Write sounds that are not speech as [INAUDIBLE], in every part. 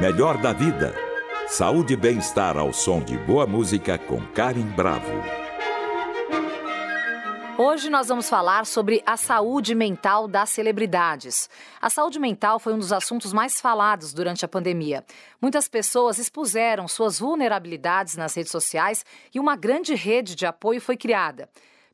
Melhor da vida. Saúde e bem-estar ao som de boa música com Karen Bravo. Hoje nós vamos falar sobre a saúde mental das celebridades. A saúde mental foi um dos assuntos mais falados durante a pandemia. Muitas pessoas expuseram suas vulnerabilidades nas redes sociais e uma grande rede de apoio foi criada.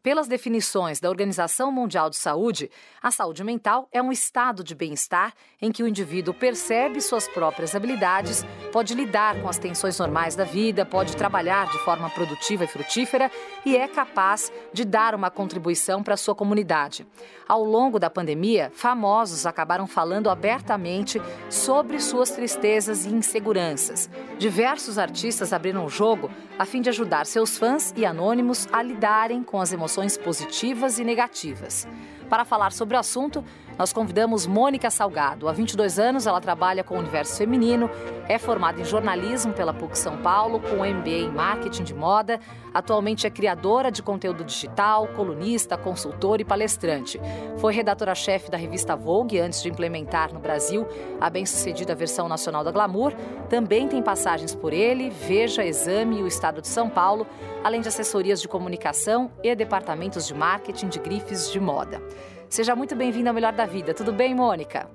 Pelas definições da Organização Mundial de Saúde, a saúde mental é um estado de bem-estar em que o indivíduo percebe suas próprias habilidades, pode lidar com as tensões normais da vida, pode trabalhar de forma produtiva e frutífera e é capaz de dar uma contribuição para a sua comunidade. Ao longo da pandemia, famosos acabaram falando abertamente sobre suas tristezas e inseguranças. Diversos artistas abriram o jogo a fim de ajudar seus fãs e anônimos a lidarem com as emoções positivas e negativas. Para falar sobre o assunto, nós convidamos Mônica Salgado. Há 22 anos, ela trabalha com o universo feminino, é formada em jornalismo pela PUC São Paulo, com MBA em marketing de moda. Atualmente é criadora de conteúdo digital, colunista, consultora e palestrante. Foi redatora-chefe da revista Vogue antes de implementar no Brasil a bem-sucedida versão nacional da Glamour. Também tem passagens por ele, Veja, Exame e o Estado de São Paulo, além de assessorias de comunicação e departamentos de marketing de grifes de moda. Seja muito bem-vinda ao Melhor da Vida. Tudo bem, Mônica?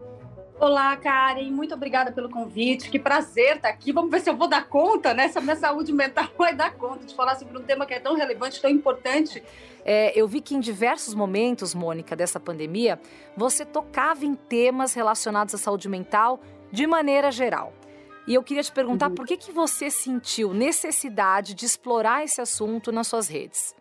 Olá, Karen. Muito obrigada pelo convite. Que prazer estar aqui. Vamos ver se eu vou dar conta, né? Se a minha saúde mental [LAUGHS] vai dar conta de falar sobre um tema que é tão relevante, tão importante. É, eu vi que em diversos momentos, Mônica, dessa pandemia, você tocava em temas relacionados à saúde mental de maneira geral. E eu queria te perguntar uhum. por que, que você sentiu necessidade de explorar esse assunto nas suas redes?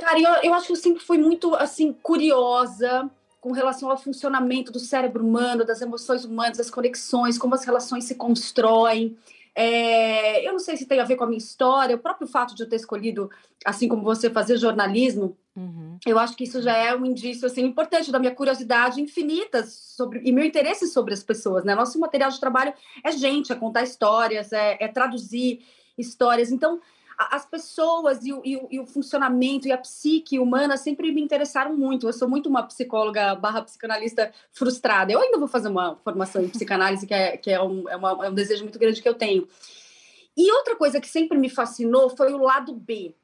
Cara, eu, eu acho que eu sempre fui muito, assim, curiosa com relação ao funcionamento do cérebro humano, das emoções humanas, das conexões, como as relações se constroem. É, eu não sei se tem a ver com a minha história, o próprio fato de eu ter escolhido, assim como você, fazer jornalismo, uhum. eu acho que isso já é um indício assim, importante da minha curiosidade infinita sobre, e meu interesse sobre as pessoas. Né? Nosso material de trabalho é gente, é contar histórias, é, é traduzir histórias. Então, as pessoas e o, e, o, e o, funcionamento e a psique humana sempre me interessaram muito. Eu sou muito uma psicóloga barra psicanalista frustrada. Eu ainda vou fazer uma formação em psicanálise, que, é, que é, um, é, uma, é um desejo muito grande que eu tenho. E outra coisa que sempre me fascinou foi o lado B.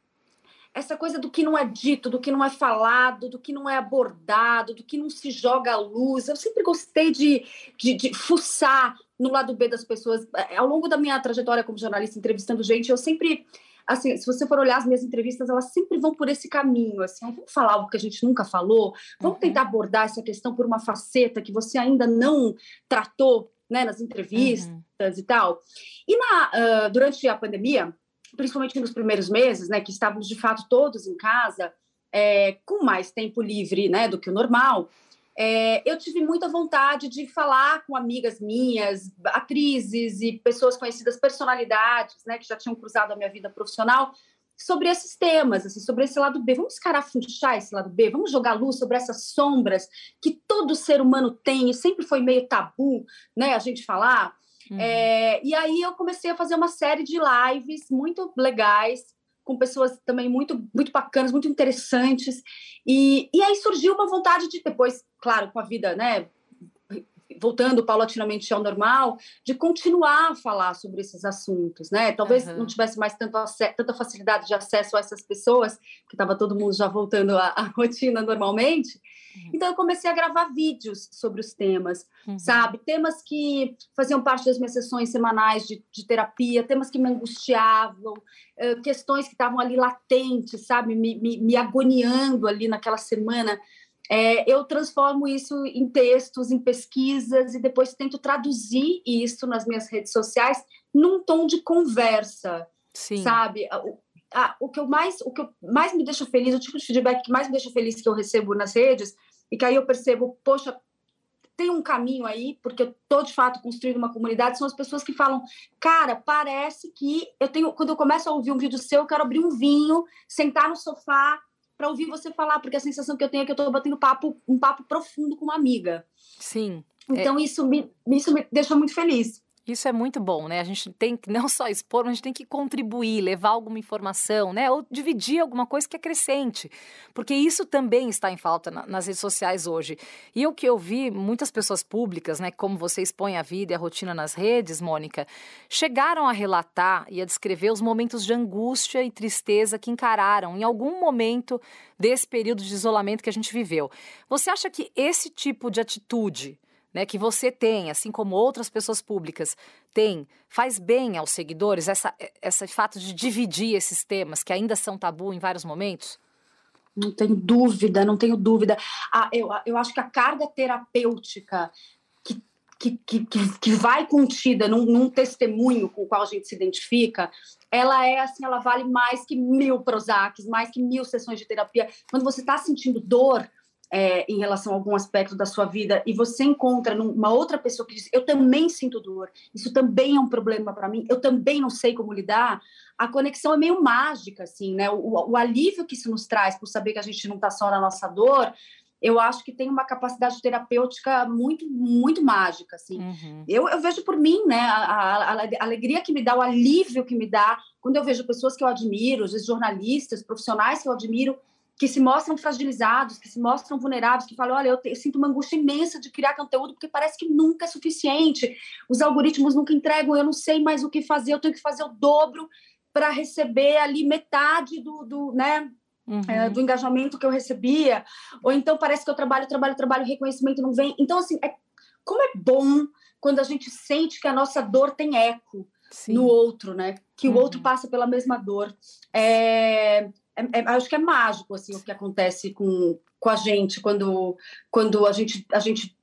Essa coisa do que não é dito, do que não é falado, do que não é abordado, do que não se joga à luz. Eu sempre gostei de, de, de fuçar no lado B das pessoas. Ao longo da minha trajetória como jornalista, entrevistando gente, eu sempre assim, se você for olhar as minhas entrevistas, elas sempre vão por esse caminho, assim, vamos falar algo que a gente nunca falou, vamos uhum. tentar abordar essa questão por uma faceta que você ainda não tratou, né, nas entrevistas uhum. e tal. E na, uh, durante a pandemia, principalmente nos primeiros meses, né, que estávamos de fato todos em casa, é, com mais tempo livre, né, do que o normal, é, eu tive muita vontade de falar com amigas minhas, atrizes e pessoas conhecidas, personalidades, né, que já tinham cruzado a minha vida profissional, sobre esses temas, assim, sobre esse lado B. Vamos escarafunchar esse lado B, vamos jogar luz sobre essas sombras que todo ser humano tem e sempre foi meio tabu, né, a gente falar. Uhum. É, e aí eu comecei a fazer uma série de lives muito legais com pessoas também muito, muito bacanas, muito interessantes. E, e aí surgiu uma vontade de depois, claro, com a vida, né, voltando paulatinamente ao normal, de continuar a falar sobre esses assuntos, né? Talvez uhum. não tivesse mais tanto tanta facilidade de acesso a essas pessoas, que estava todo mundo já voltando à, à rotina normalmente. Uhum. Então eu comecei a gravar vídeos sobre os temas, uhum. sabe? Temas que faziam parte das minhas sessões semanais de, de terapia, temas que me angustiavam, uh, questões que estavam ali latentes, sabe? Me, me, me agoniando ali naquela semana é, eu transformo isso em textos, em pesquisas e depois tento traduzir isso nas minhas redes sociais num tom de conversa, Sim. sabe? O, a, o que eu mais, o que mais me deixa feliz, o tipo de feedback que mais me deixa feliz que eu recebo nas redes e que aí eu percebo, poxa, tem um caminho aí, porque eu tô de fato construindo uma comunidade, são as pessoas que falam, cara, parece que eu tenho, quando eu começo a ouvir um vídeo seu, eu quero abrir um vinho, sentar no sofá para ouvir você falar, porque a sensação que eu tenho é que eu estou batendo papo, um papo profundo com uma amiga. Sim. Então, é... isso, me, isso me deixa muito feliz. Isso é muito bom, né? A gente tem que não só expor, mas a gente tem que contribuir, levar alguma informação, né? Ou dividir alguma coisa que acrescente. Porque isso também está em falta na, nas redes sociais hoje. E o que eu vi, muitas pessoas públicas, né? Como você expõe a vida e a rotina nas redes, Mônica, chegaram a relatar e a descrever os momentos de angústia e tristeza que encararam em algum momento desse período de isolamento que a gente viveu. Você acha que esse tipo de atitude né, que você tem, assim como outras pessoas públicas têm, faz bem aos seguidores essa, esse fato de dividir esses temas que ainda são tabu em vários momentos? Não tenho dúvida, não tenho dúvida. Ah, eu, eu acho que a carga terapêutica que, que, que, que vai contida num, num testemunho com o qual a gente se identifica, ela é assim, ela vale mais que mil Prozacs, mais que mil sessões de terapia. Quando você está sentindo dor, é, em relação a algum aspecto da sua vida e você encontra uma outra pessoa que diz eu também sinto dor, isso também é um problema para mim, eu também não sei como lidar, a conexão é meio mágica, assim, né? O, o alívio que isso nos traz por saber que a gente não está só na nossa dor, eu acho que tem uma capacidade terapêutica muito, muito mágica, assim. Uhum. Eu, eu, vejo por mim, né, a, a, a, alegria que me dá, o alívio que me dá, quando eu vejo pessoas que eu admiro, às vezes jornalistas, profissionais que eu admiro, que se mostram fragilizados, que se mostram vulneráveis, que falam, olha, eu, te, eu, sinto uma angústia imensa de criar conteúdo porque parece que nunca é suficiente, os algoritmos nunca entregam, eu não sei mais o que fazer, eu tenho que fazer o dobro para receber ali metade do, do né, uhum. é, do engajamento que eu recebia, ou então parece que eu trabalho, trabalho, trabalho, reconhecimento não vem. Então, assim, é, como é bom quando a gente sente que a nossa dor tem eco Sim. no outro, né? Que uhum. o outro passa pela mesma dor. É, é, é, acho que é mágico assim o que acontece com, com a gente quando quando a gente a gente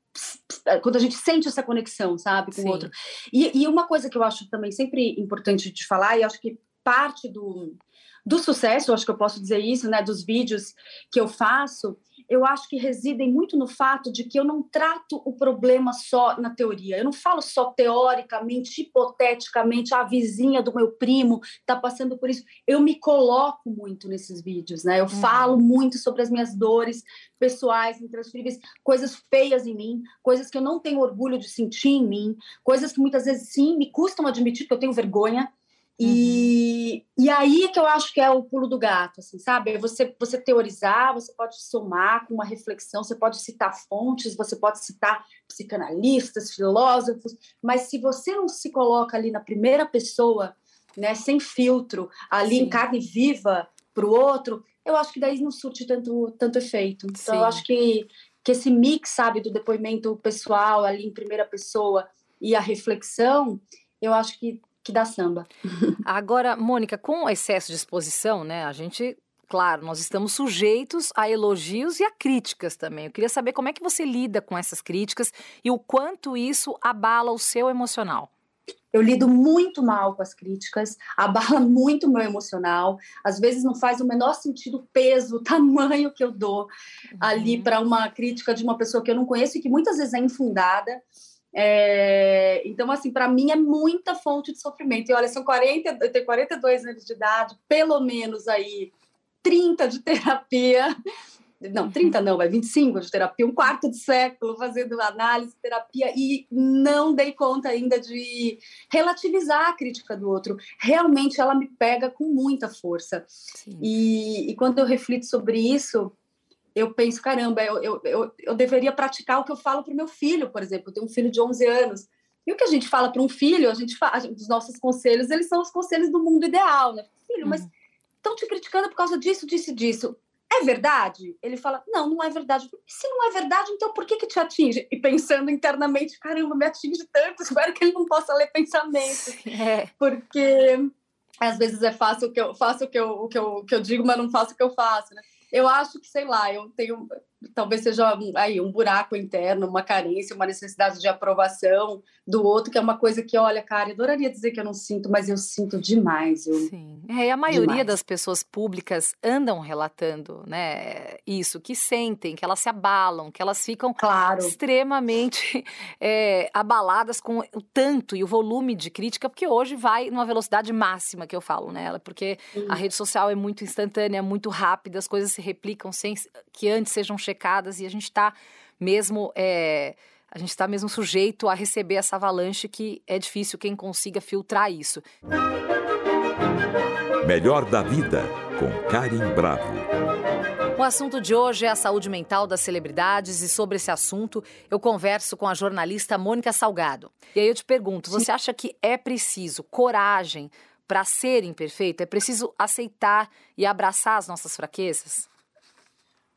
quando a gente sente essa conexão, sabe, com Sim. o outro. E, e, uma coisa que eu acho também sempre importante de falar, e acho que parte do, do sucesso, acho que eu posso dizer isso, né, dos vídeos que eu faço, eu acho que residem muito no fato de que eu não trato o problema só na teoria. Eu não falo só teoricamente, hipoteticamente, a vizinha do meu primo está passando por isso. Eu me coloco muito nesses vídeos, né? Eu uhum. falo muito sobre as minhas dores pessoais, intransferíveis, coisas feias em mim, coisas que eu não tenho orgulho de sentir em mim, coisas que muitas vezes sim me custam admitir que eu tenho vergonha. E, uhum. e aí que eu acho que é o pulo do gato, assim, sabe? Você, você teorizar, você pode somar com uma reflexão, você pode citar fontes, você pode citar psicanalistas, filósofos, mas se você não se coloca ali na primeira pessoa, né, sem filtro, ali Sim. em carne viva para o outro, eu acho que daí não surte tanto, tanto efeito. Então, Sim. eu acho que, que esse mix, sabe, do depoimento pessoal ali em primeira pessoa e a reflexão, eu acho que que dá samba. [LAUGHS] Agora, Mônica, com o excesso de exposição, né, a gente claro, nós estamos sujeitos a elogios e a críticas também. Eu queria saber como é que você lida com essas críticas e o quanto isso abala o seu emocional. Eu lido muito mal com as críticas, [LAUGHS] abala muito o meu emocional. Às vezes não faz o menor sentido o peso, o tamanho que eu dou uhum. ali para uma crítica de uma pessoa que eu não conheço e que muitas vezes é infundada. É, então, assim, para mim é muita fonte de sofrimento. E olha, são 40, eu tenho 42 anos de idade, pelo menos aí 30 de terapia. Não, 30 não, vai 25 de terapia, um quarto de século fazendo análise, terapia, e não dei conta ainda de relativizar a crítica do outro. Realmente ela me pega com muita força. E, e quando eu reflito sobre isso, eu penso, caramba, eu, eu, eu, eu deveria praticar o que eu falo para o meu filho, por exemplo. Eu tenho um filho de 11 anos. E o que a gente fala para um filho, a gente fala, os nossos conselhos, eles são os conselhos do mundo ideal, né? Filho, uhum. mas estão te criticando por causa disso, disso e disso. É verdade? Ele fala, não, não é verdade. Se não é verdade, então por que que te atinge? E pensando internamente, caramba, me atinge tanto, espero que ele não possa ler pensamento. [LAUGHS] É. Porque às vezes é fácil o que eu faço o que eu, o que eu, o que eu digo, mas não faço o que eu faço, né? Eu acho que, sei lá, eu tenho talvez seja aí um buraco interno, uma carência, uma necessidade de aprovação do outro, que é uma coisa que, olha, cara, eu adoraria dizer que eu não sinto, mas eu sinto demais. Eu... Sim. É, e a maioria demais. das pessoas públicas andam relatando, né, isso, que sentem, que elas se abalam, que elas ficam claro. extremamente é, [LAUGHS] abaladas com o tanto e o volume de crítica, porque hoje vai numa velocidade máxima que eu falo nela, porque hum. a rede social é muito instantânea, muito rápida, as coisas se replicam sem que antes sejam chegadas checadas e a gente está mesmo. É, a gente está mesmo sujeito a receber essa avalanche que é difícil quem consiga filtrar isso. Melhor da vida com Karim Bravo. O assunto de hoje é a saúde mental das celebridades e sobre esse assunto eu converso com a jornalista Mônica Salgado. E aí eu te pergunto, você acha que é preciso coragem para ser imperfeito? É preciso aceitar e abraçar as nossas fraquezas?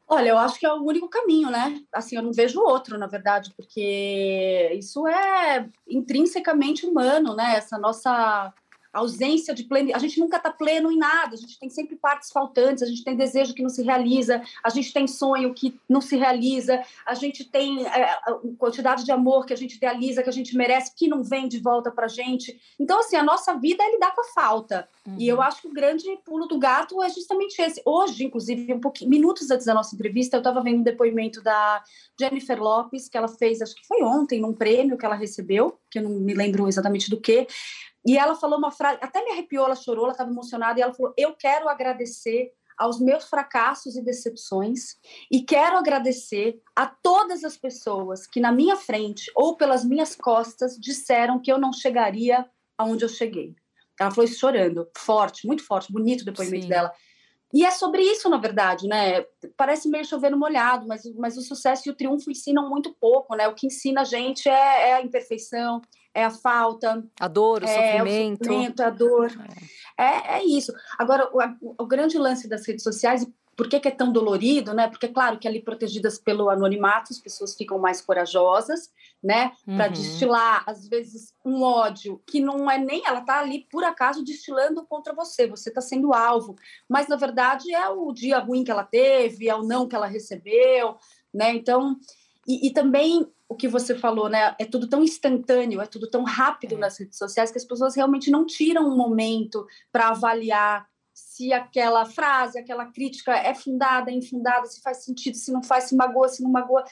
Olha, eu acho que é o único caminho, né? Assim, eu não vejo outro, na verdade, porque isso é intrinsecamente humano, né? Essa nossa ausência de pleno. A gente nunca está pleno em nada, a gente tem sempre partes faltantes, a gente tem desejo que não se realiza, a gente tem sonho que não se realiza, a gente tem é, quantidade de amor que a gente idealiza, que a gente merece, que não vem de volta para a gente. Então, assim, a nossa vida é lidar com a falta. Uhum. E eu acho que o grande pulo do gato é justamente esse. Hoje, inclusive, um pouquinho, minutos antes da nossa entrevista, eu estava vendo um depoimento da Jennifer Lopes, que ela fez, acho que foi ontem, num prêmio que ela recebeu, que eu não me lembro exatamente do que, e ela falou uma frase, até me arrepiou, ela chorou, ela estava emocionada, e ela falou: Eu quero agradecer aos meus fracassos e decepções e quero agradecer a todas as pessoas que na minha frente ou pelas minhas costas disseram que eu não chegaria aonde eu cheguei. Ela falou isso chorando, forte, muito forte, bonito o depoimento Sim. dela. E é sobre isso, na verdade, né? Parece meio chover no molhado, mas, mas o sucesso e o triunfo ensinam muito pouco, né? O que ensina a gente é, é a imperfeição, é a falta. A dor, o é sofrimento. O sofrimento, a dor. É, é, é isso. Agora, o, o, grande lance das redes sociais, por que, que, é tão dolorido, né? Porque, claro, que ali protegidas pelo anonimato, as pessoas ficam mais corajosas, né? Para uhum. destilar, às vezes, um ódio que não é nem. Ela tá ali, por acaso, destilando contra você. Você está sendo alvo. Mas, na verdade, é o dia ruim que ela teve, é o não que ela recebeu, né? Então. E, e, também o que você falou, né? É tudo tão instantâneo, é tudo tão rápido é. nas redes sociais que as pessoas realmente não tiram um momento para avaliar se aquela frase, aquela crítica é fundada, é infundada, se faz sentido, se não faz, se magoa, se não magoa.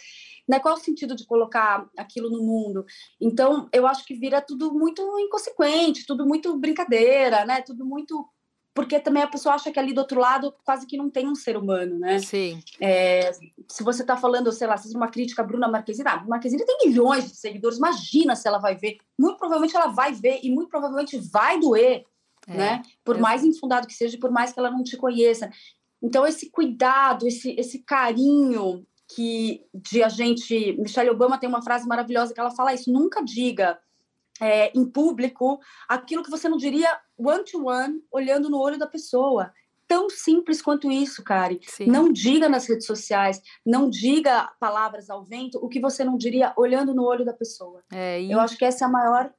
Né? Qual é o sentido de colocar aquilo no mundo? Então, eu acho que vira tudo muito inconsequente, tudo muito brincadeira, né? Tudo muito porque também a pessoa acha que ali do outro lado quase que não tem um ser humano, né? Sim. É, se você está falando, sei lá, se uma crítica a Bruna Marquezine, ah, Marquezine tem milhões de seguidores, imagina se ela vai ver. Muito provavelmente ela vai ver e muito provavelmente vai doer, é, né? Por mais infundado que seja, por mais que ela não te conheça. Então, esse cuidado, esse, esse carinho que de a gente... Michelle Obama tem uma frase maravilhosa que ela fala isso, nunca diga é, em público aquilo que você não diria one-to-one, -one, olhando no olho da pessoa. Tão simples quanto isso, Kari. Sim. Não diga nas redes sociais, não diga palavras ao vento o que você não diria olhando no olho da pessoa. É, e... Eu acho que essa é a maior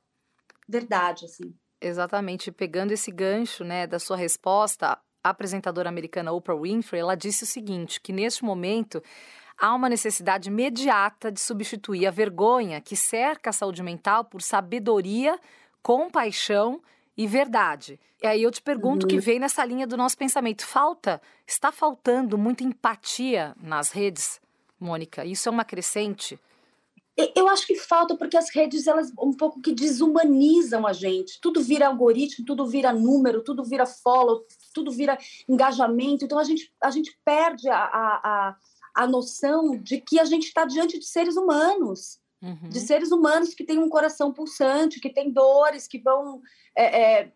verdade, assim. Exatamente. Pegando esse gancho né, da sua resposta, a apresentadora americana Oprah Winfrey, ela disse o seguinte, que neste momento há uma necessidade imediata de substituir a vergonha que cerca a saúde mental por sabedoria, compaixão e verdade. E aí eu te pergunto uhum. que vem nessa linha do nosso pensamento. Falta, está faltando muita empatia nas redes, Mônica? Isso é uma crescente? Eu acho que falta porque as redes elas um pouco que desumanizam a gente. Tudo vira algoritmo, tudo vira número, tudo vira follow, tudo vira engajamento. Então a gente, a gente perde a, a, a noção de que a gente está diante de seres humanos, uhum. de seres humanos que têm um coração pulsante, que têm dores, que vão. É, é,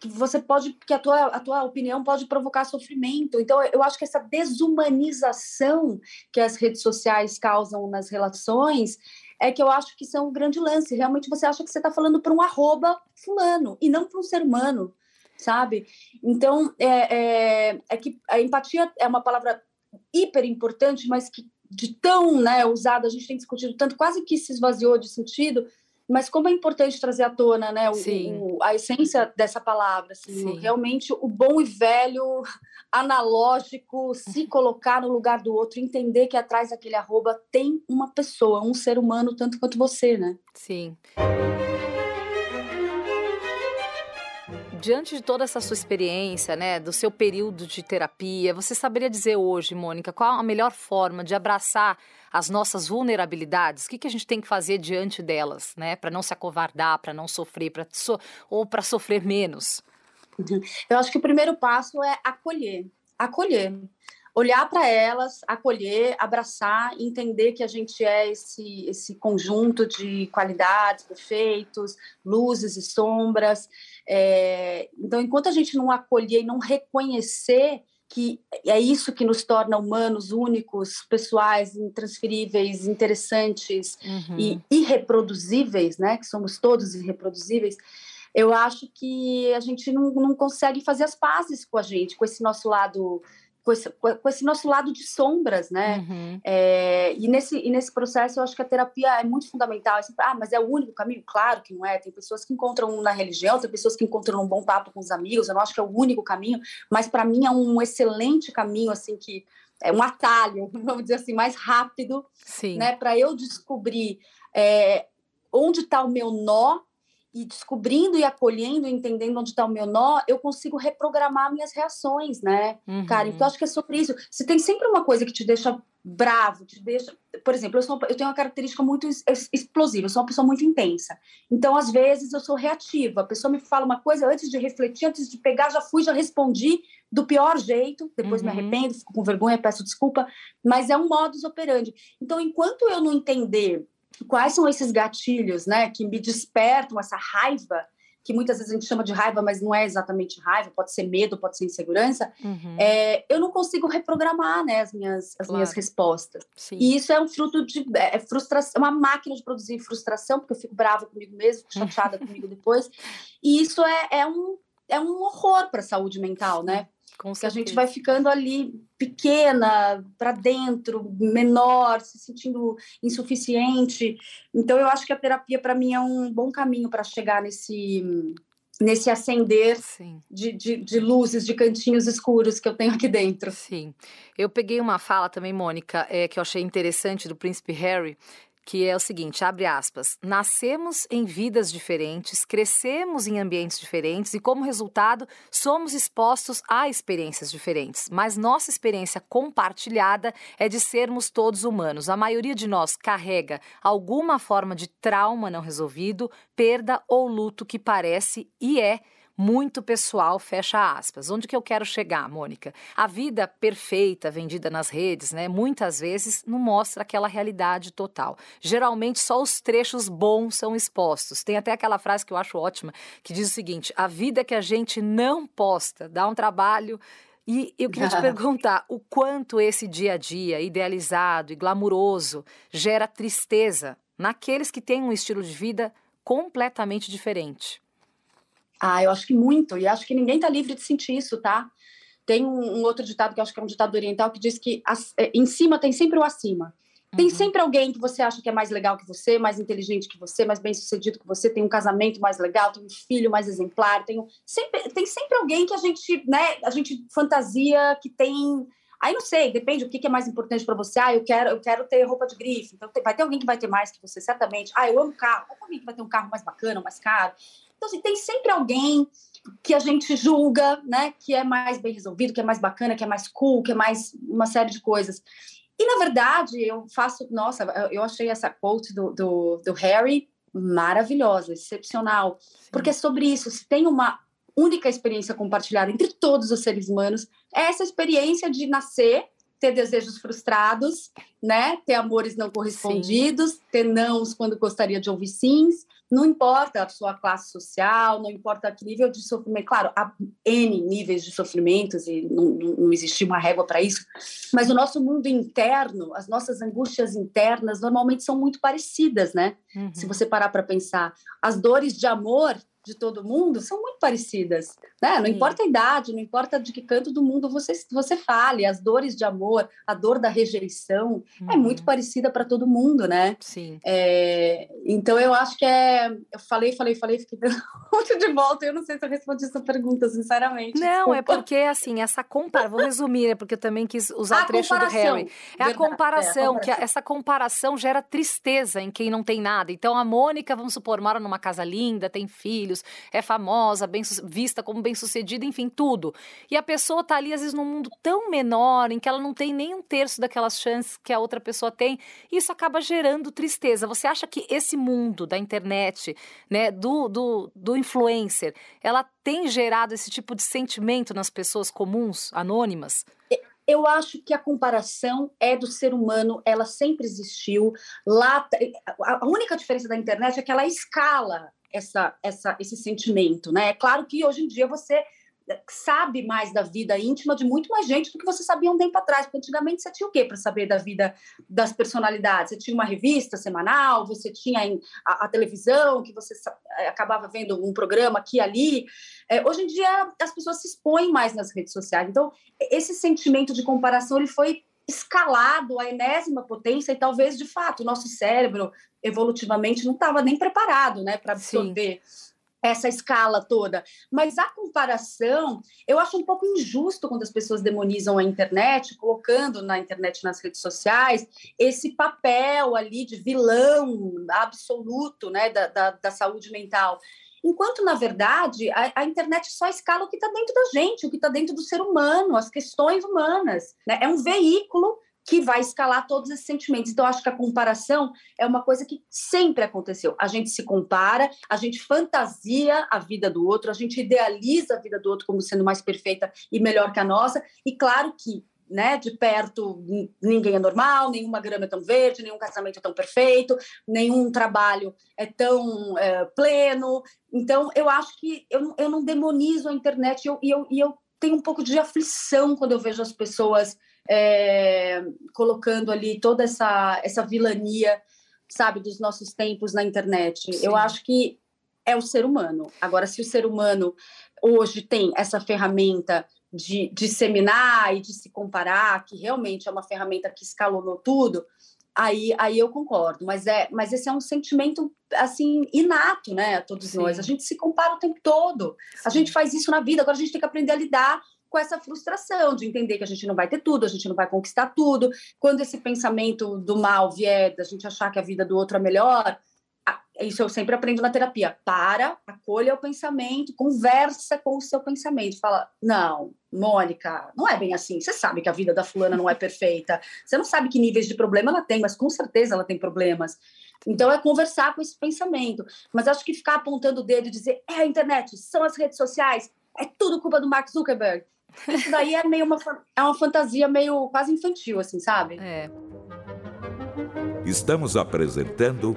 que você pode, que a tua, a tua opinião pode provocar sofrimento. Então, eu acho que essa desumanização que as redes sociais causam nas relações é que eu acho que são um grande lance. Realmente você acha que você está falando para um arroba fulano e não para um ser humano, sabe? Então, é, é, é que a empatia é uma palavra hiper importante, mas que de tão né, usada, a gente tem discutido tanto, quase que se esvaziou de sentido, mas como é importante trazer à tona né, o, o, a essência dessa palavra, assim, realmente o bom e velho analógico, se colocar no lugar do outro, entender que atrás daquele arroba tem uma pessoa, um ser humano tanto quanto você, né? Sim. Diante de toda essa sua experiência, né, do seu período de terapia, você saberia dizer hoje, Mônica, qual a melhor forma de abraçar as nossas vulnerabilidades? O que, que a gente tem que fazer diante delas, né, para não se acovardar, para não sofrer, para so ou para sofrer menos? Eu acho que o primeiro passo é acolher, acolher. Olhar para elas, acolher, abraçar, entender que a gente é esse, esse conjunto de qualidades, defeitos, luzes e sombras. É, então, enquanto a gente não acolher e não reconhecer que é isso que nos torna humanos, únicos, pessoais, intransferíveis, interessantes uhum. e irreproduzíveis, né? Que somos todos irreproduzíveis. Eu acho que a gente não, não consegue fazer as pazes com a gente, com esse nosso lado com esse, com esse, nosso lado de sombras, né? Uhum. É, e, nesse, e nesse processo eu acho que a terapia é muito fundamental. É sempre, ah, mas é o único caminho? Claro que não é. Tem pessoas que encontram na religião, tem pessoas que encontram um bom papo com os amigos. Eu não acho que é o único caminho, mas para mim é um excelente caminho, assim, que é um atalho, [LAUGHS] vamos dizer assim, mais rápido, Sim. né? Para eu descobrir é, onde está o meu nó e descobrindo e acolhendo, entendendo onde está o meu nó, eu consigo reprogramar minhas reações, né, uhum. cara? Então acho que é sobre isso. Se tem sempre uma coisa que te deixa bravo, te deixa, por exemplo, eu, sou, eu tenho uma característica muito explosiva, eu sou uma pessoa muito intensa. Então às vezes eu sou reativa. A pessoa me fala uma coisa antes de refletir, antes de pegar, já fui, já respondi do pior jeito. Depois uhum. me arrependo, fico com vergonha, peço desculpa. Mas é um modus operandi. Então enquanto eu não entender quais são esses gatilhos, né, que me despertam essa raiva, que muitas vezes a gente chama de raiva, mas não é exatamente raiva, pode ser medo, pode ser insegurança, uhum. é, eu não consigo reprogramar, né, as minhas, as claro. minhas respostas. Sim. E isso é um fruto de é, frustração, uma máquina de produzir frustração, porque eu fico brava comigo mesmo, chateada [LAUGHS] comigo depois, e isso é, é um é um horror para a saúde mental, né? Com que a gente vai ficando ali pequena, para dentro, menor, se sentindo insuficiente. Então, eu acho que a terapia, para mim, é um bom caminho para chegar nesse nesse acender de, de, de, luzes, de cantinhos escuros que eu tenho aqui dentro. Sim. Eu peguei uma fala também, Mônica, é, que eu achei interessante do príncipe Harry, que é o seguinte, abre aspas, nascemos em vidas diferentes, crescemos em ambientes diferentes e como resultado somos expostos a experiências diferentes, mas nossa experiência compartilhada é de sermos todos humanos. A maioria de nós carrega alguma forma de trauma não resolvido, perda ou luto que parece e é muito pessoal, fecha aspas. Onde que eu quero chegar, Mônica? A vida perfeita vendida nas redes, né, muitas vezes não mostra aquela realidade total. Geralmente só os trechos bons são expostos. Tem até aquela frase que eu acho ótima, que diz o seguinte: a vida que a gente não posta dá um trabalho e eu queria te [LAUGHS] perguntar o quanto esse dia a dia idealizado e glamuroso gera tristeza naqueles que têm um estilo de vida completamente diferente. Ah, eu acho que muito, e acho que ninguém está livre de sentir isso, tá? Tem um, um, outro ditado que eu acho que é um ditado oriental que diz que as, é, em cima tem sempre o acima. Tem uhum. sempre alguém que você acha que é mais legal que você, mais inteligente que você, mais bem sucedido que você, tem um casamento mais legal, tem um filho mais exemplar, tem, um, sempre, tem sempre alguém que a gente, né, a gente fantasia que tem. Aí não sei, depende o que, é mais importante para você. Ah, eu quero, eu quero ter roupa de grife. Então vai ter alguém que vai ter mais que você, certamente. Ah, eu amo carro. Vai ter alguém que vai ter um carro mais bacana, mais caro. Então, assim, tem sempre alguém que a gente julga, né, que é mais bem resolvido, que é mais bacana, que é mais cool, que é mais uma série de coisas. E, na verdade, eu faço... Nossa, eu achei essa quote do, do, do Harry maravilhosa, excepcional. Sim. Porque é sobre isso. Se tem uma única experiência compartilhada entre todos os seres humanos, é essa experiência de nascer, ter desejos frustrados, né? Ter amores não correspondidos, Sim. ter nãos quando gostaria de ouvir sims, não importa a sua classe social, não importa que nível de sofrimento. Claro, há N níveis de sofrimentos e não, não existe uma régua para isso, mas o nosso mundo interno, as nossas angústias internas, normalmente são muito parecidas, né? Uhum. Se você parar para pensar. As dores de amor de todo mundo são muito parecidas, né? Não Sim. importa a idade, não importa de que canto do mundo você, você fale, as dores de amor, a dor da rejeição uhum. é muito parecida para todo mundo, né? Sim. É, então eu acho que é. Eu falei, falei, falei, fiquei [LAUGHS] muito de volta. Eu não sei se eu respondi essa pergunta, sinceramente. Não, é desculpa. é porque assim, essa comparação. Vou resumir, é porque eu também quis usar o trecho do Harry. É a comparação, é a que essa comparação gera tristeza em quem não tem nada. Então a Mônica, vamos supor, mora numa casa linda, tem filhos é famosa, bem vista como bem-sucedida, enfim, tudo. E a pessoa tá ali às vezes num mundo tão menor em que ela não tem nem um terço daquelas chances que a outra pessoa tem, isso acaba gerando tristeza. Você acha que esse mundo da internet, né, do, do, do influencer, ela tem gerado esse tipo de sentimento nas pessoas comuns, anônimas? Eu acho que a comparação é do ser humano, ela sempre existiu. Lá, a única diferença da internet é que ela escala essa, essa, esse sentimento, né? É claro que hoje em dia você sabe mais da vida íntima de muito mais gente do que você sabia um tempo atrás. Porque antigamente você tinha o quê para saber da vida das personalidades? Você tinha uma revista semanal, você tinha a, a televisão, que você eh, acabava vendo um programa aqui e ali. É, hoje em dia as pessoas se expõem mais nas redes sociais. Então, esse sentimento de comparação ele foi escalado à enésima potência e talvez de fato o nosso cérebro evolutivamente não estava nem preparado né, para absorver. Sim essa escala toda. Mas a comparação, eu acho um pouco injusto quando as pessoas demonizam a internet, colocando na internet, nas redes sociais, esse papel ali de vilão absoluto né, da, da, da saúde mental. Enquanto, na verdade, a, a internet só escala o que está dentro da gente, o que está dentro do ser humano, as questões humanas. Né? É um veículo que vai escalar todos esses sentimentos. Então, acho que a comparação é uma coisa que sempre aconteceu. A gente se compara, a gente fantasia a vida do outro, a gente idealiza a vida do outro como sendo mais perfeita e melhor que a nossa. E claro que né, de perto ninguém é normal, nenhuma grama é tão verde, nenhum casamento é tão perfeito, nenhum trabalho é tão é, pleno. Então, eu acho que eu, eu não demonizo a internet e eu, eu, eu tenho um pouco de aflição quando eu vejo as pessoas é, colocando ali toda essa, essa vilania, sabe, dos nossos tempos na internet. Sim. Eu acho que é o ser humano. Agora, se o ser humano hoje tem essa ferramenta de disseminar e de se comparar, que realmente é uma ferramenta que escalonou tudo, aí, aí eu concordo. Mas é, mas esse é um sentimento assim inato, né, a todos Sim. nós. A gente se compara o tempo todo. Sim. A gente faz isso na vida. Agora a gente tem que aprender a lidar com essa frustração de entender que a gente não vai ter tudo, a gente não vai conquistar tudo. Quando esse pensamento do mal vier, da gente achar que a vida do outro é melhor, isso eu sempre aprendo na terapia. Para, acolha o pensamento, conversa com o seu pensamento. Fala, não, Mônica, não é bem assim. Você sabe que a vida da fulana não é perfeita. Você não sabe que níveis de problema ela tem, mas com certeza ela tem problemas. Então é conversar com esse pensamento. Mas acho que ficar apontando o dedo e dizer, é a internet, são as redes sociais, é tudo culpa do Mark Zuckerberg. Isso daí é meio uma, é uma fantasia meio quase infantil, assim, sabe? É. Estamos apresentando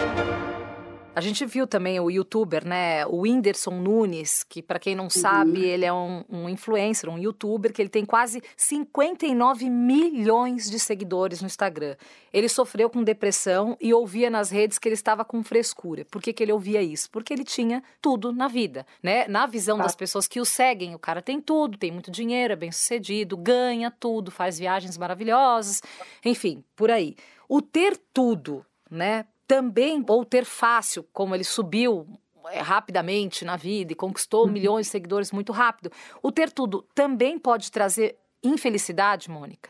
A gente viu também o youtuber, né? O Whindersson Nunes, que para quem não uhum. sabe, ele é um, um, influencer, um youtuber, que ele tem quase 59 milhões de seguidores no Instagram. Ele sofreu com depressão e ouvia nas redes que ele estava com frescura. Por que, que ele ouvia isso? Porque ele tinha tudo na vida, né? Na visão das pessoas que o seguem, o cara tem tudo, tem muito dinheiro, é bem sucedido, ganha tudo, faz viagens maravilhosas, enfim, por aí. O ter tudo, né? Também, ou ter fácil, como ele subiu é, rapidamente na vida e conquistou uhum. milhões de seguidores muito rápido, o ter tudo também pode trazer infelicidade, Mônica?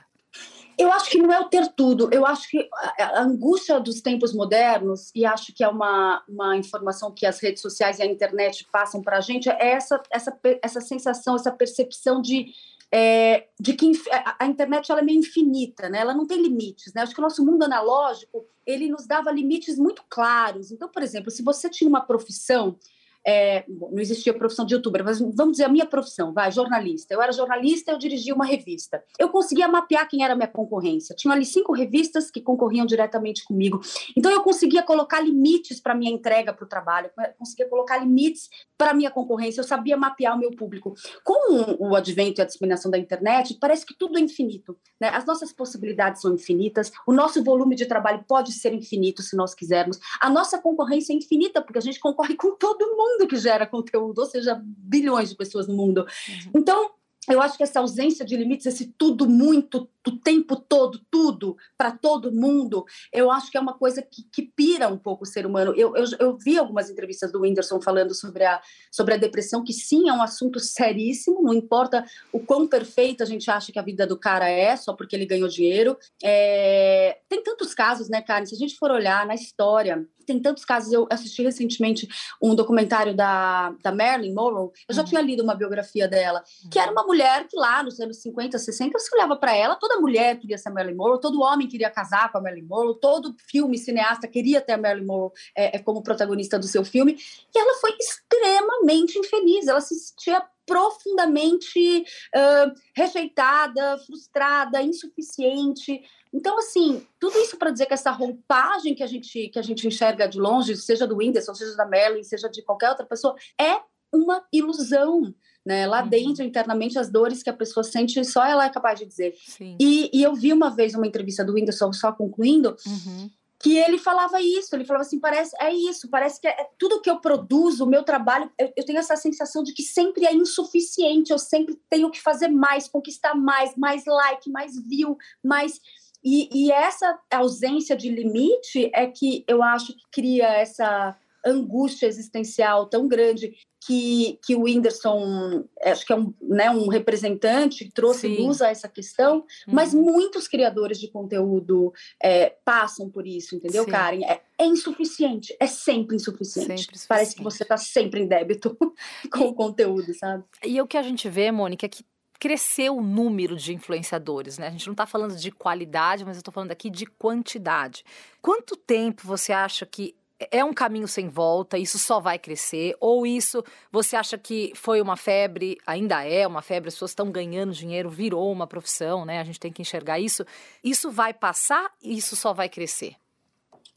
Eu acho que não é o ter tudo, eu acho que a angústia dos tempos modernos, e acho que é uma, uma informação que as redes sociais e a internet passam para a gente, é essa, essa, essa sensação, essa percepção de é, de que a, internet ela é meio infinita, né? ela não tem limites. Né? Acho que o nosso mundo analógico ele nos dava limites muito claros. Então, por exemplo, se você tinha uma profissão é, não existia profissão de youtuber, mas vamos dizer a minha profissão, vai, jornalista. Eu era jornalista, eu dirigia uma revista. Eu conseguia mapear quem era a minha concorrência. Tinha ali cinco revistas que concorriam diretamente comigo. Então eu conseguia colocar limites para minha entrega para o trabalho, conseguia colocar limites para minha concorrência, eu sabia mapear o meu público. Com o advento e a disseminação da internet, parece que tudo é infinito. Né? As nossas possibilidades são infinitas, o nosso volume de trabalho pode ser infinito se nós quisermos. A nossa concorrência é infinita, porque a gente concorre com todo mundo mundo que gera conteúdo, ou seja, bilhões de pessoas no mundo. Uhum. Então, eu acho que essa ausência de limites, esse tudo muito, o tempo todo, tudo, para todo mundo, eu acho que é uma coisa que, que pira um pouco o ser humano. Eu, eu, eu, vi algumas entrevistas do Whindersson falando sobre a, sobre a depressão, que sim, é um assunto seríssimo, não importa o quão perfeito a gente acha que a vida do cara é, só porque ele ganhou dinheiro. É, tem tantos casos, né, Karen? Se a gente for olhar na história, tem tantos casos. Eu assisti recentemente um documentário da, da Marilyn Monroe, eu já uhum. tinha lido uma biografia dela, que era uma mulher que lá nos anos 50, 60, você olhava para ela, toda mulher queria ser a Marilyn Monroe, todo homem queria casar com a Marilyn Monroe, todo filme cineasta queria ter a Marilyn Monroe é, é, como protagonista do seu filme, e ela foi extremamente infeliz, ela se sentia profundamente uh, rejeitada, frustrada, insuficiente. Então, assim, tudo isso para dizer que essa roupagem que a gente que a gente enxerga de longe, seja do Whindersson, seja da Marilyn, seja de qualquer outra pessoa, é uma ilusão. Né? Lá uhum. dentro, internamente, as dores que a pessoa sente, só ela é capaz de dizer. E, e, eu vi uma vez uma entrevista do Whindersson, só concluindo, uhum. que ele falava isso, ele falava assim, parece, é isso, parece que é, é tudo que eu produzo, o meu trabalho, eu, eu, tenho essa sensação de que sempre é insuficiente, eu sempre tenho que fazer mais, conquistar mais, mais like, mais view, mais... E, e essa ausência de limite é que eu acho que cria essa angústia existencial tão grande que, que o Whindersson, acho que é um, né, um representante, trouxe Sim. luz a essa questão, uhum. mas muitos criadores de conteúdo é, passam por isso, entendeu, Sim. Karen? É, é, insuficiente, é sempre insuficiente. Sempre Parece que você está sempre em débito [LAUGHS] com o conteúdo, sabe? E o que a gente vê, Mônica, é que cresceu o número de influenciadores, né? A gente não está falando de qualidade, mas eu estou falando aqui de quantidade. Quanto tempo você acha que é um caminho sem volta, isso só vai crescer? Ou isso você acha que foi uma febre, ainda é uma febre, as pessoas estão ganhando dinheiro, virou uma profissão, né? A gente tem que enxergar isso. Isso vai passar e isso só vai crescer?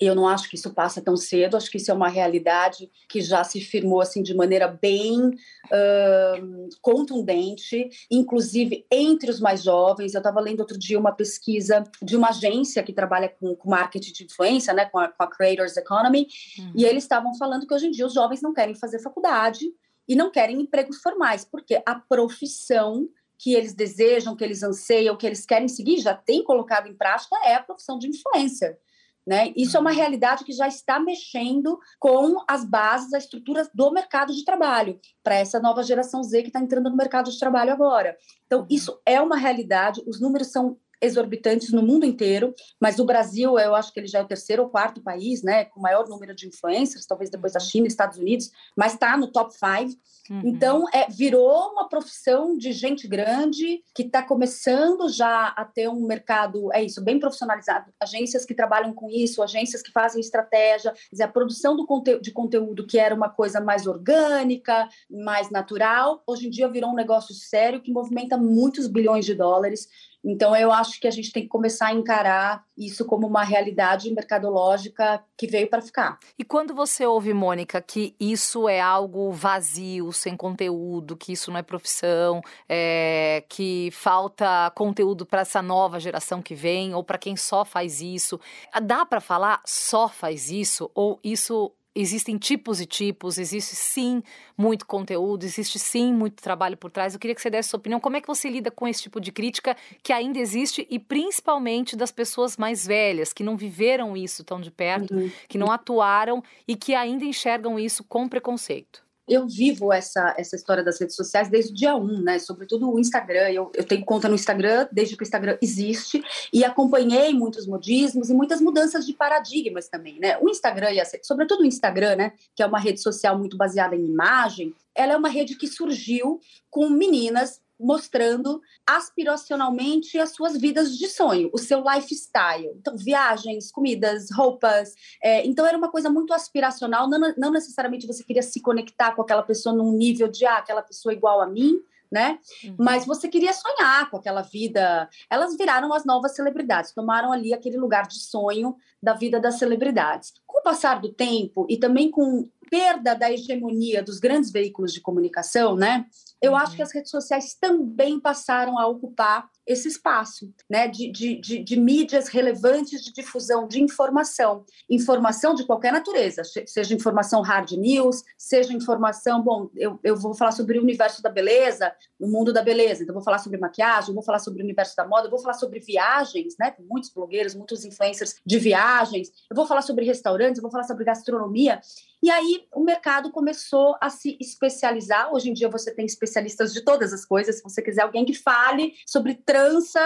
Eu não acho que isso passa tão cedo, acho que isso é uma realidade que já se firmou assim de maneira bem uh, contundente, inclusive entre os mais jovens. Eu estava lendo outro dia uma pesquisa de uma agência que trabalha com, com marketing de influência, né, com a, com a Creators Economy, uhum. e eles estavam falando que hoje em dia os jovens não querem fazer faculdade e não querem empregos formais, porque a profissão que eles desejam, que eles anseiam, que eles querem seguir, já tem colocado em prática, é a profissão de influencer. Né? Isso é uma realidade que já está mexendo com as bases, a estrutura do mercado de trabalho, para essa nova geração Z que está entrando no mercado de trabalho agora. Então, uhum. isso é uma realidade, os números são exorbitantes no mundo inteiro, mas o Brasil, eu acho que ele já é o terceiro ou quarto país, né, com maior número de influencers, talvez depois da China, Estados Unidos, mas está no top five. Uhum. Então, é, virou uma profissão de gente grande que está começando já a ter um mercado, é isso, bem profissionalizado. Agências que trabalham com isso, agências que fazem estratégia, dizer, a produção do conte de conteúdo que era uma coisa mais orgânica, mais natural, hoje em dia virou um negócio sério que movimenta muitos bilhões de dólares então, eu acho que a gente tem que começar a encarar isso como uma realidade mercadológica que veio para ficar. E quando você ouve, Mônica, que isso é algo vazio, sem conteúdo, que isso não é profissão, é, que falta conteúdo para essa nova geração que vem, ou para quem só faz isso, dá para falar só faz isso? Ou isso existem tipos e tipos, existe sim muito conteúdo, existe sim muito trabalho por trás. Eu queria que você desse sua opinião. Como é que você lida com esse tipo de crítica que ainda existe e principalmente das pessoas mais velhas, que não viveram isso tão de perto, uhum. que não atuaram e que ainda enxergam isso com preconceito? Eu vivo essa, essa história das redes sociais desde o dia 1, né? Sobretudo o Instagram. Eu, eu tenho conta no Instagram desde que o Instagram existe e acompanhei muitos modismos e muitas mudanças de paradigmas também, né? O Instagram, e a, sobretudo o Instagram, né? Que é uma rede social muito baseada em imagem, ela é uma rede que surgiu com meninas mostrando aspiracionalmente as suas vidas de sonho, o seu lifestyle. Então, viagens, comidas, roupas. É, então, era uma coisa muito aspiracional. Não, não, necessariamente você queria se conectar com aquela pessoa num nível de, ah, aquela pessoa igual a mim, né? Uhum. Mas você queria sonhar com aquela vida. Elas viraram as novas celebridades, tomaram ali aquele lugar de sonho da vida das celebridades. Com o passar do tempo e também com perda da hegemonia dos grandes veículos de comunicação, né? Eu uhum. acho que as redes sociais também passaram a ocupar esse espaço né, de, de, de, de, mídias relevantes de difusão de informação. Informação de qualquer natureza, seja informação hard news, seja informação. Bom, eu, eu vou falar sobre o universo da beleza, o mundo da beleza, então vou falar sobre maquiagem, vou falar sobre o universo da moda, vou falar sobre viagens, né? Tem muitos blogueiros, muitos influencers de viagens, eu vou falar sobre restaurantes, eu vou falar sobre gastronomia. E aí o mercado começou a se especializar. Hoje em dia você tem especialistas de todas as coisas. Se você quiser alguém que fale sobre trança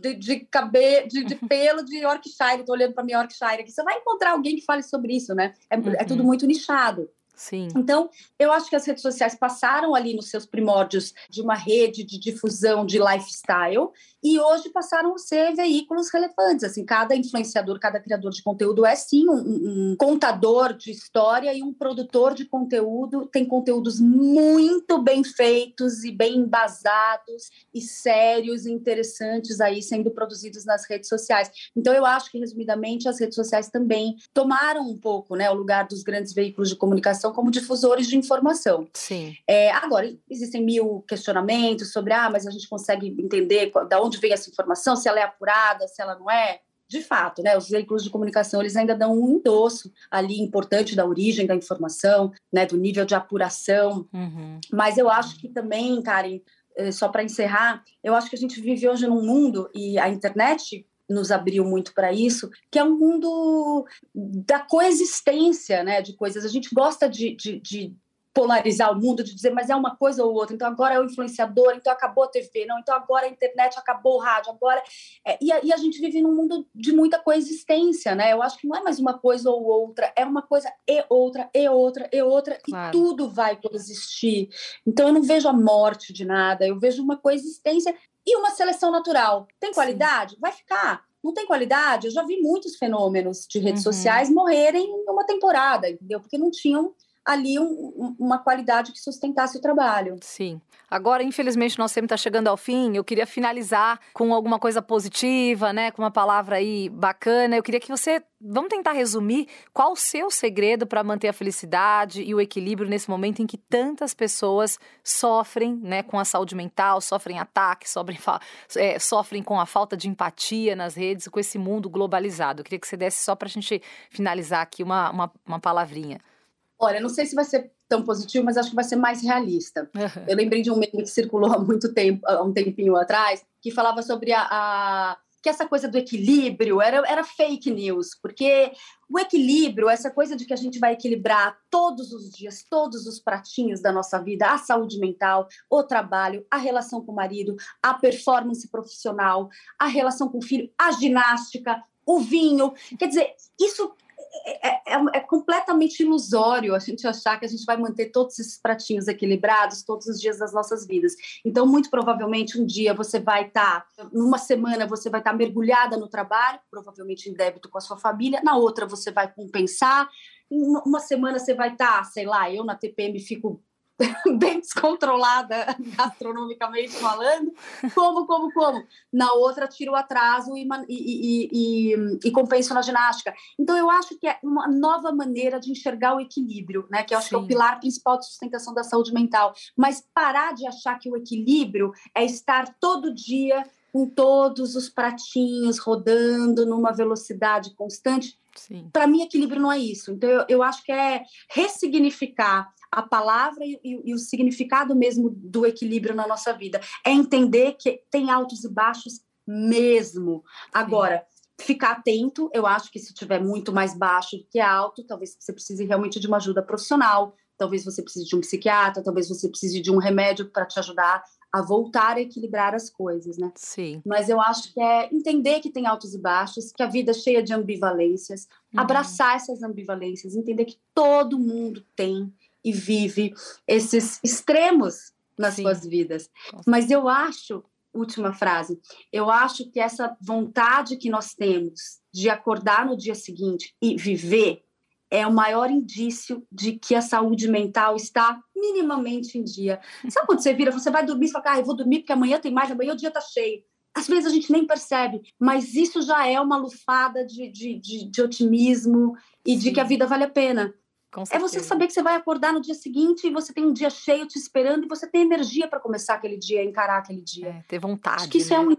de, de cabelo, de, de, pelo de Yorkshire, estou olhando para minha Yorkshire aqui, você vai encontrar alguém que fale sobre isso, né? É, uhum. é tudo muito nichado. Sim. Então, eu acho que as redes sociais passaram ali nos seus primórdios de uma rede de difusão de lifestyle e hoje passaram a ser veículos relevantes. Assim, cada influenciador, cada criador de conteúdo é sim um, um contador de história e um produtor de conteúdo. Tem conteúdos muito bem feitos e bem embasados e sérios e interessantes aí sendo produzidos nas redes sociais. Então, eu acho que, resumidamente, as redes sociais também tomaram um pouco né, o lugar dos grandes veículos de comunicação como difusores de informação. Sim. É, agora, existem mil questionamentos sobre, ah, mas a gente consegue entender da onde vem essa informação, se ela é apurada, se ela não é. De fato, né, os veículos de comunicação eles ainda dão um endosso ali importante da origem da informação, né, do nível de apuração. Uhum. Mas eu acho que também, Karen, eh, só para encerrar, eu acho que a gente vive hoje num mundo e a internet nos abriu muito para isso, que é um mundo da coexistência, né, de coisas. A gente gosta de, de, de polarizar o mundo, de dizer, mas é uma coisa ou outra, então agora é o influenciador, então acabou a TV, não, então agora a internet, acabou o rádio, agora... É, e, a, e, a, gente vive num mundo de muita coexistência, né? Eu acho que não é mais uma coisa ou outra, é uma coisa e outra, e outra, e outra, claro. e tudo vai coexistir. Então eu não vejo a morte de nada, eu vejo uma coexistência e uma seleção natural. Tem qualidade? Sim. Vai ficar. Não tem qualidade? Eu já vi muitos fenômenos de redes uhum. sociais morrerem em uma temporada, entendeu? Porque não tinham ali um, uma qualidade que sustentasse o trabalho. Sim. Agora, infelizmente, nosso tempo está chegando ao fim. Eu queria finalizar com alguma coisa positiva, né? Com uma palavra aí bacana. Eu queria que você. Vamos tentar resumir qual o seu segredo para manter a felicidade e o equilíbrio nesse momento em que tantas pessoas sofrem né, com a saúde mental, sofrem ataques, sofrem, é, sofrem com a falta de empatia nas redes, com esse mundo globalizado. Eu queria que você desse só para a gente finalizar aqui uma, uma, uma palavrinha. Olha, não sei se vai ser tão positivo, mas acho que vai ser mais realista. Uhum. Eu lembrei de um meme que circulou há muito tempo, há um tempinho atrás, que falava sobre a, a que essa coisa do equilíbrio era, era fake news, porque o equilíbrio, essa coisa de que a gente vai equilibrar todos os dias, todos os pratinhos da nossa vida, a saúde mental, o trabalho, a relação com o marido, a performance profissional, a relação com o filho, a ginástica, o vinho. Quer dizer, isso é, é, é, completamente ilusório a gente achar que a gente vai manter todos esses pratinhos equilibrados todos os dias das nossas vidas. Então, muito provavelmente, um dia você vai estar, tá, numa semana, você vai estar tá mergulhada no trabalho, provavelmente em débito com a sua família, na outra, você vai compensar. Uma semana você vai estar, tá, sei lá, eu na TPM fico [LAUGHS] bem descontrolada [LAUGHS] gastronomicamente falando, como, como, como. Na outra, tiro o atraso e, e, e, e, compenso na ginástica. Então, eu acho que é uma nova maneira de enxergar o equilíbrio, né? Que eu acho Sim. que é o pilar principal de sustentação da saúde mental. Mas parar de achar que o equilíbrio é estar todo dia com todos os pratinhos rodando numa velocidade constante. Para mim, equilíbrio não é isso. Então, eu, eu acho que é ressignificar a palavra e, e, e, o significado mesmo do equilíbrio na nossa vida. É entender que tem altos e baixos mesmo. Agora, Sim. ficar atento, eu acho que se tiver muito mais baixo do que alto, talvez você precise realmente de uma ajuda profissional, talvez você precise de um psiquiatra, talvez você precise de um remédio para te ajudar a voltar a equilibrar as coisas, né? Sim. Mas eu acho que é entender que tem altos e baixos, que a vida é cheia de ambivalências, uhum. abraçar essas ambivalências, entender que todo mundo tem e vive esses extremos nas Sim. suas vidas. Mas eu acho, última frase, eu acho que essa vontade que nós temos de acordar no dia seguinte e viver é o maior indício de que a saúde mental está minimamente em dia. Sabe quando você vira, você vai dormir e fala, ah, eu vou dormir porque amanhã tem mais, amanhã o dia está cheio. Às vezes a gente nem percebe, mas isso já é uma lufada de, de, de, de otimismo e Sim. de que a vida vale a pena. É você saber que você vai acordar no dia seguinte e você tem um dia cheio te esperando e você tem energia para começar aquele dia, encarar aquele dia. É, ter vontade. Acho que isso é né?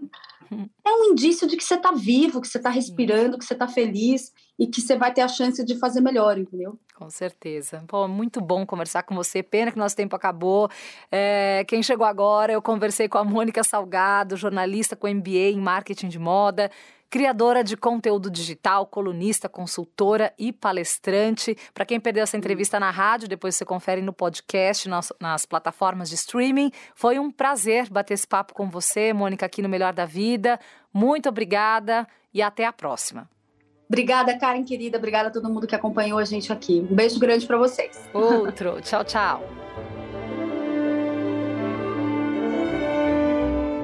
é, um, é um indício de que você está vivo, que você está respirando, que você está feliz e que você vai ter a chance de fazer melhor, entendeu? Com certeza. Pô, muito bom conversar com você. Pena que nosso tempo acabou. É, quem chegou agora, eu conversei com a Mônica Salgado, jornalista com MBA em marketing de moda criadora de conteúdo digital, colunista, consultora e palestrante. Para quem perdeu essa entrevista na rádio, depois você confere no podcast, nas, nas, plataformas de streaming. Foi um prazer bater esse papo com você, Mônica, aqui no Melhor da Vida. Muito obrigada e até a próxima. Obrigada, Karen querida. Obrigada a todo mundo que acompanhou a gente aqui. Um beijo grande para vocês. Outro. tchau, tchau.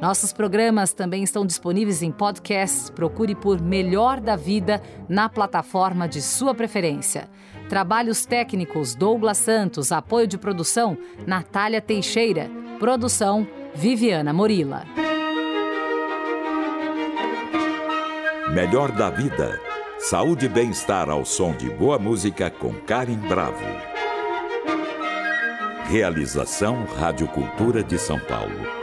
Nossos programas também estão disponíveis em podcast. Procure por Melhor da Vida na plataforma de sua preferência. Trabalhos técnicos Douglas Santos, apoio de produção Natália Teixeira, produção Viviana Morila. Melhor da Vida. Saúde e bem-estar ao som de boa música com Karim Bravo. Realização Rádio Cultura de São Paulo.